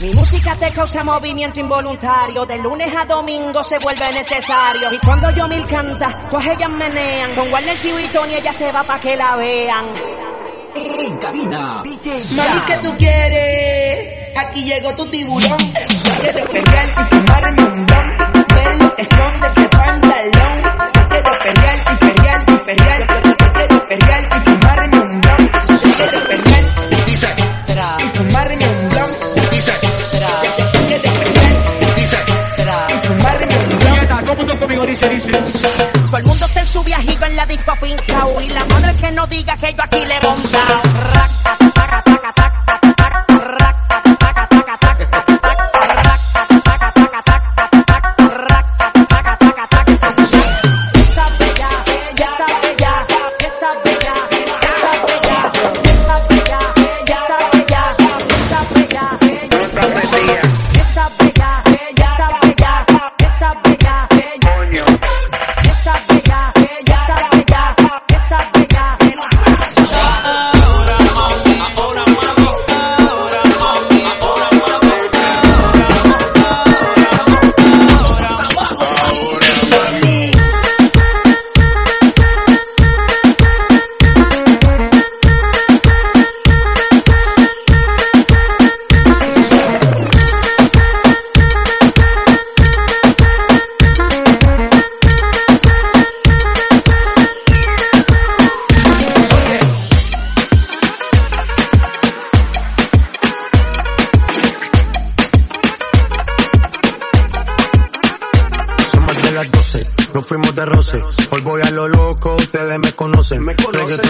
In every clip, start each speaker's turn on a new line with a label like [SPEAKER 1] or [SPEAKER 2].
[SPEAKER 1] Mi música te causa movimiento involuntario. De lunes a domingo se vuelve necesario. Y cuando yo mil canta, todas ellas menean. Con Warner TV y Tony ella se va pa' que la vean.
[SPEAKER 2] En cabina, DJ
[SPEAKER 3] Mami, ¿qué tú quieres? Aquí llegó tu tiburón. Yo quiero pelear y fumarme un don. Verlo esconderse pantalón.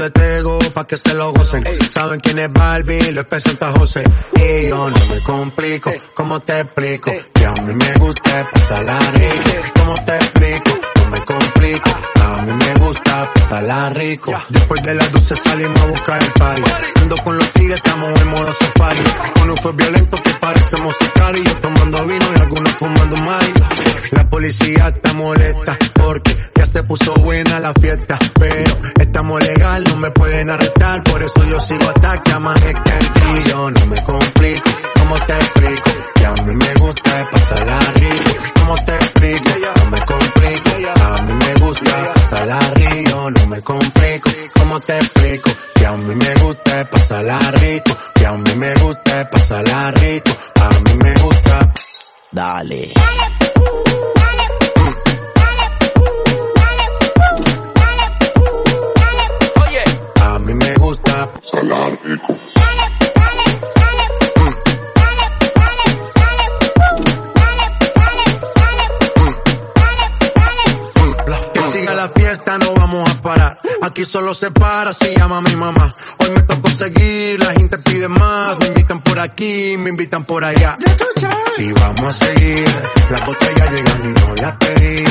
[SPEAKER 4] De Tego, pa' que se lo gocen. Saben quién es Barbie, lo presenta José. Y yo no me complico, ¿cómo te explico? Que a mí me gusta pasarla rico. ¿Cómo te explico? No me complico. A mí me gusta pasarla rico. Después de las 12 salimos a buscar el party. Ando con los tigres, estamos en modo safari. Con un fue violento que parecemos sicarios. Yo tomando vino y algunos fumando mari. La policía está molesta porque ya se puso buena la fiesta. Pero estamos legal, no me pueden arrestar. Por eso yo sigo hasta que amanezca en ti. Yo no me complico, ¿cómo te explico? Que a mí me gusta pasarla rico. ¿Cómo te explico? No me complico. A mí me gusta pasarla rico. No me complico, ¿cómo te explico? Que a mí me gusta pasarla rico. Que a mí me gusta pasarla rico. A mí me gusta. Dale. Pasarla rico. Que siga la fiesta, no vamos a parar. Aquí solo se para si llama mi mamá. Hoy me tocó seguir, la gente pide más. Me invitan por aquí, me invitan por allá. Y vamos a seguir. Las botellas llegan y no las pedí.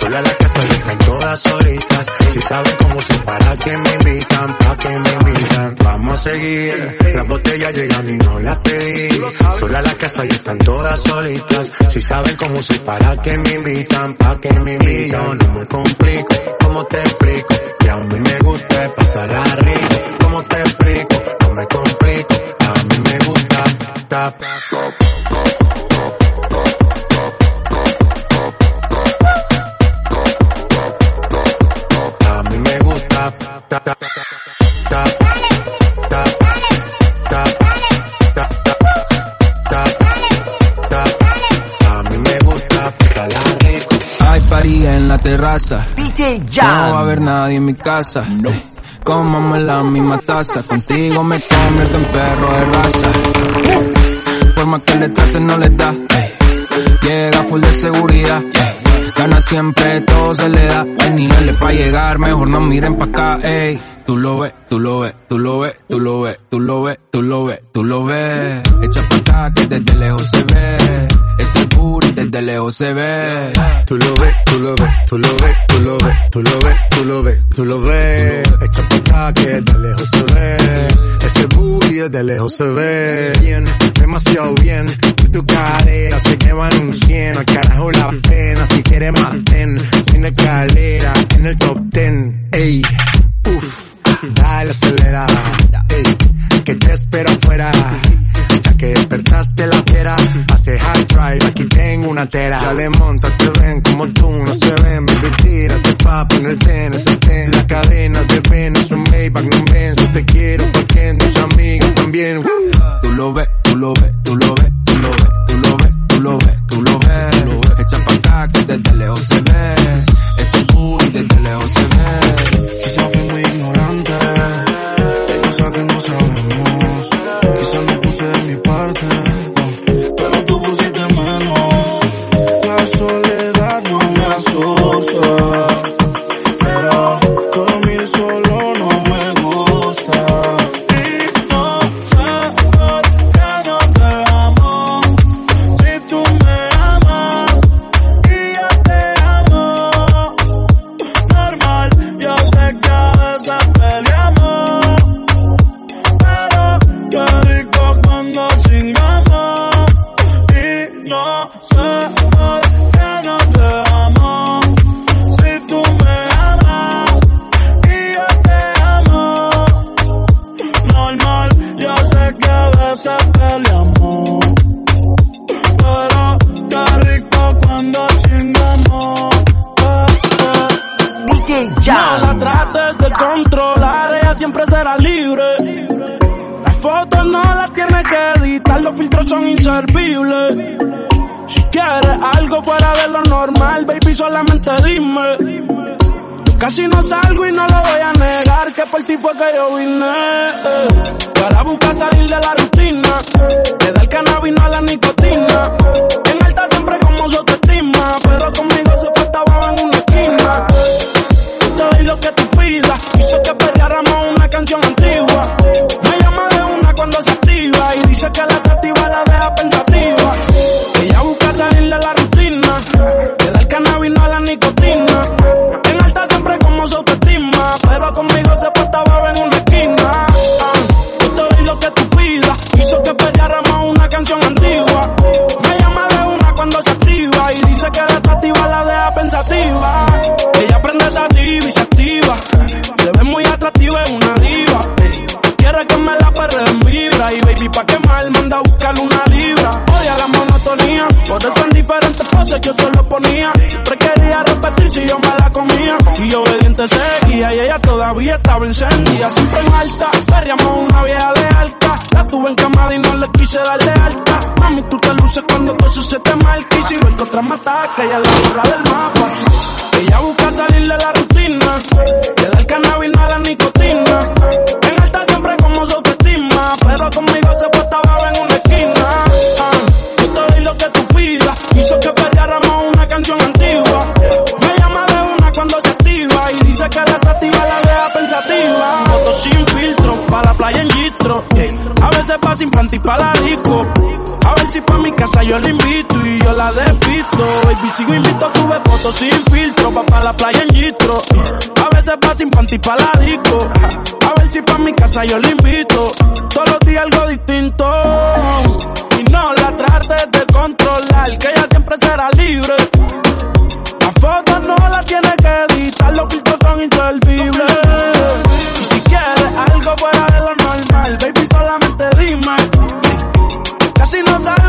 [SPEAKER 4] Sola la casa están todas solitas. Si saben cómo se para que me invitan, pa' que me invitan. Vamos a seguir. Las botellas llegan y no las pedí. Sola la casa y están todas solitas. Si saben cómo se para que me invitan, pa' que me invitan. No me complico, ¿cómo te explico? Que a mí me gusta pasarla rico. ¿Cómo te explico? No me complico, a mí me gusta. Tap, A
[SPEAKER 5] No va a haber nadie en mi casa. No. Comamos la misma taza. Contigo me convierto en perro de raza. Por más que le trate no le da. Llega full de seguridad. Gana siempre, todo se le da. Hay niveles pa' llegar, mejor no miren pa' acá. Ey. tú lo ves, tú lo ves, tú lo ves, tú lo ves, tú lo ves, tú lo ves, tú lo ves. Echa pa' acá que desde lejos lejos se ve.
[SPEAKER 4] Tú lo ves, tú lo ves, tú lo ves, tú lo ves, tú lo ves, tú lo ves, tú lo ves. Echa pa' acá que desde lejos se ve. Ese booty desde lejos se ve. Bien, demasiado bien. Y tu cadera se llevan un cien. A carajo la pena si quieres maten. Sin escalera en el top ten. Ey, uff, dale acelera. Ey, que te espero afuera. Ya que despertaste la fiera, hace high drive, aquí tengo una tera. Dale, monta, te ven como tú, no se ven, baby, tírate pa' ponerte en ese ten. La cadena de Venus, un Maybach, no ven, yo te quiero porque tus amigos también.
[SPEAKER 5] Tú lo ves, tú lo ves,
[SPEAKER 6] y no lo voy a negar, que por ti fue que yo vine. eh. Para buscar salir de la rutina, le da el cannabis no a la nicotina. En yo solo ponía. Siempre quería repetir si yo me la comía. Y yo obediente seguía y ella todavía estaba encendida. Siempre en alta, perreamos una vieja de alta. La tuve en camada y no le quise darle alta. Mami, tú te luces cuando todo eso se te marca. Y si que otra me ataca, ella la burra del mapa. Ella busca salir de la rutina. Sin panty pa' la disco. A ver si pa' mi casa yo la invito y yo la despisto. Baby, sigo invito, sube fotos sin filtro, pa' pa' la playa en gistro. A veces va sin panty pa' la disco. A ver si pa' mi casa yo la invito. Todos los días algo distinto. Y no la trates de controlar, que ella siempre será libre. La foto no la tiene que editar, los filtros son inservibles. Y si quieres algo fuera de lo normal, baby, solamente clima. Casi no
[SPEAKER 7] sabes.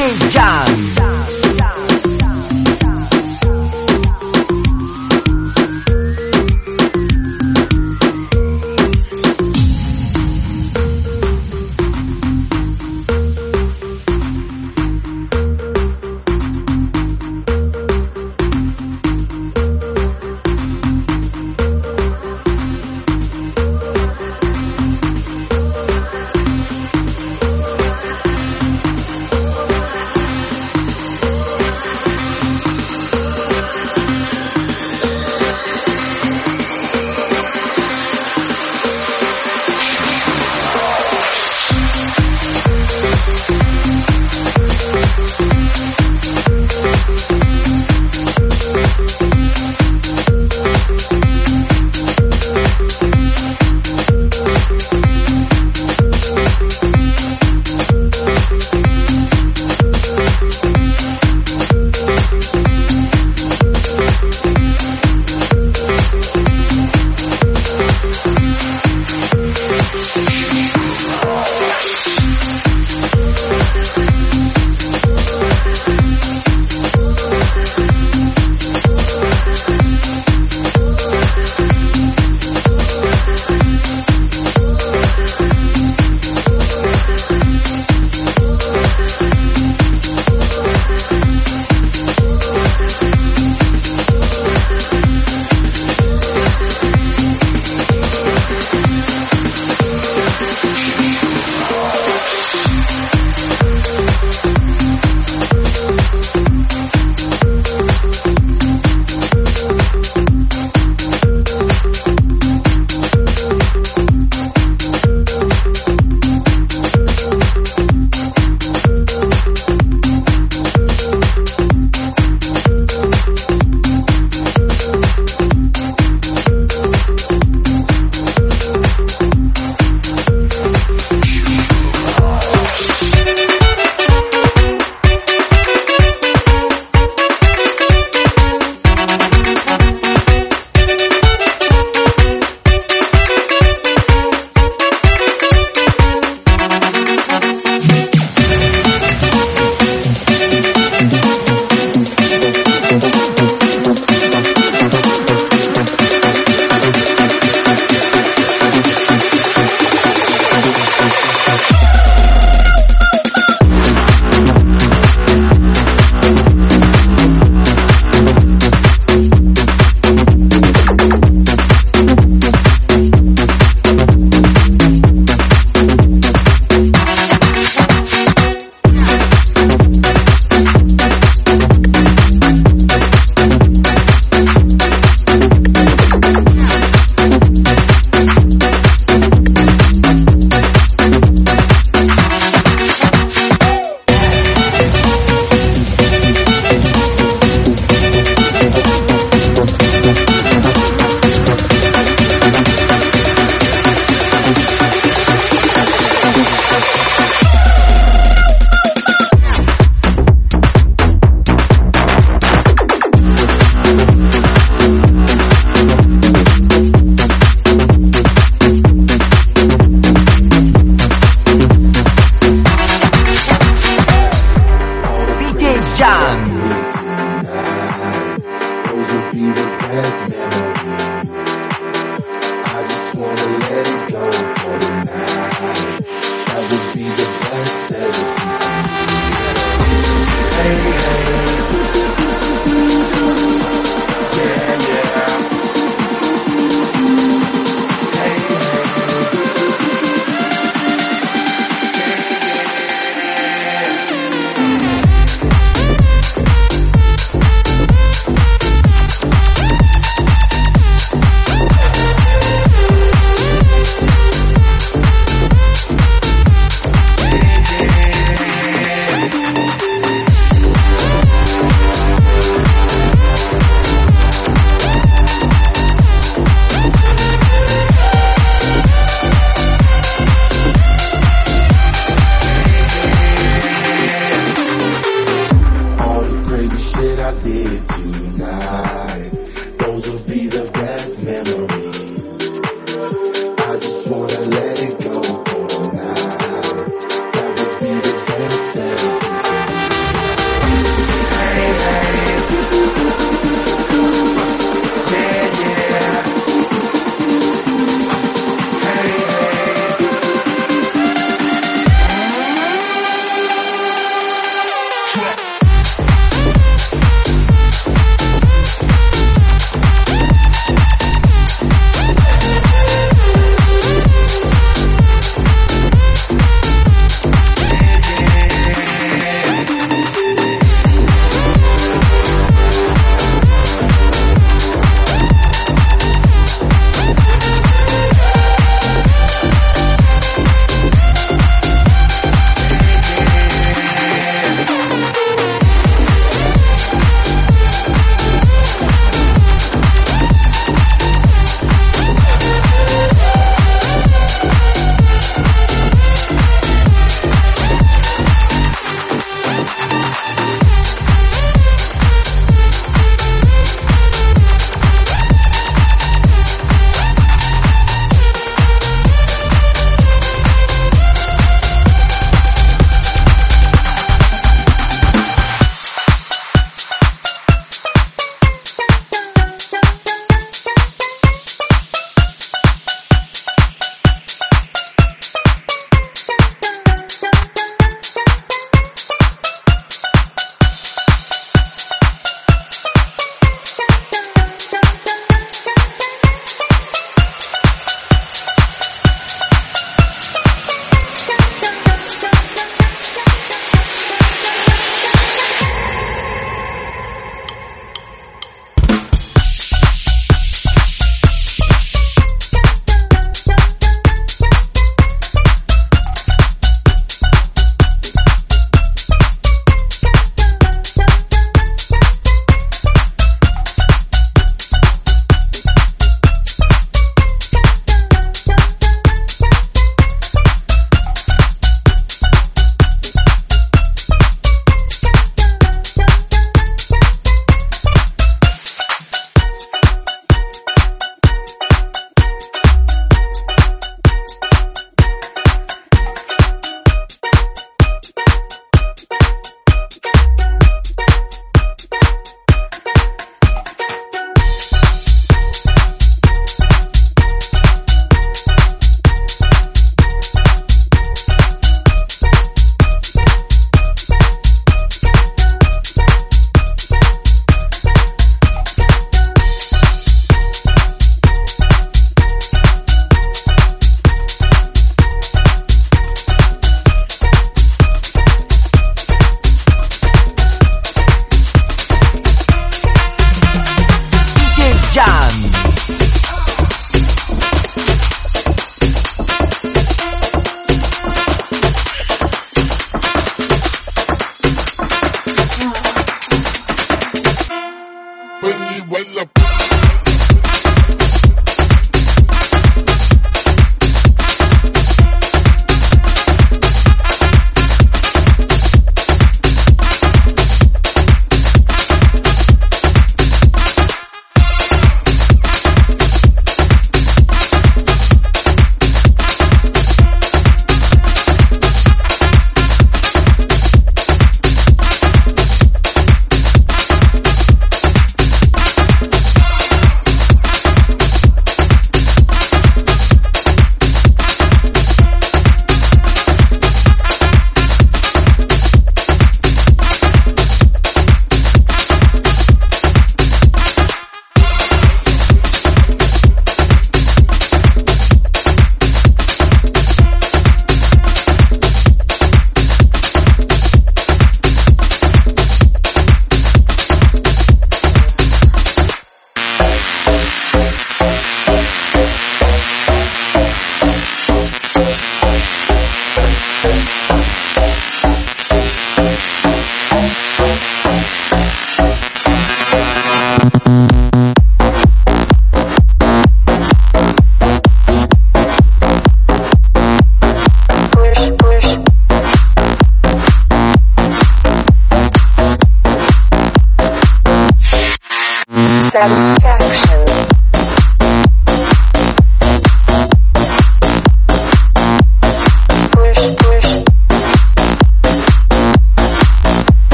[SPEAKER 2] DJ Jam.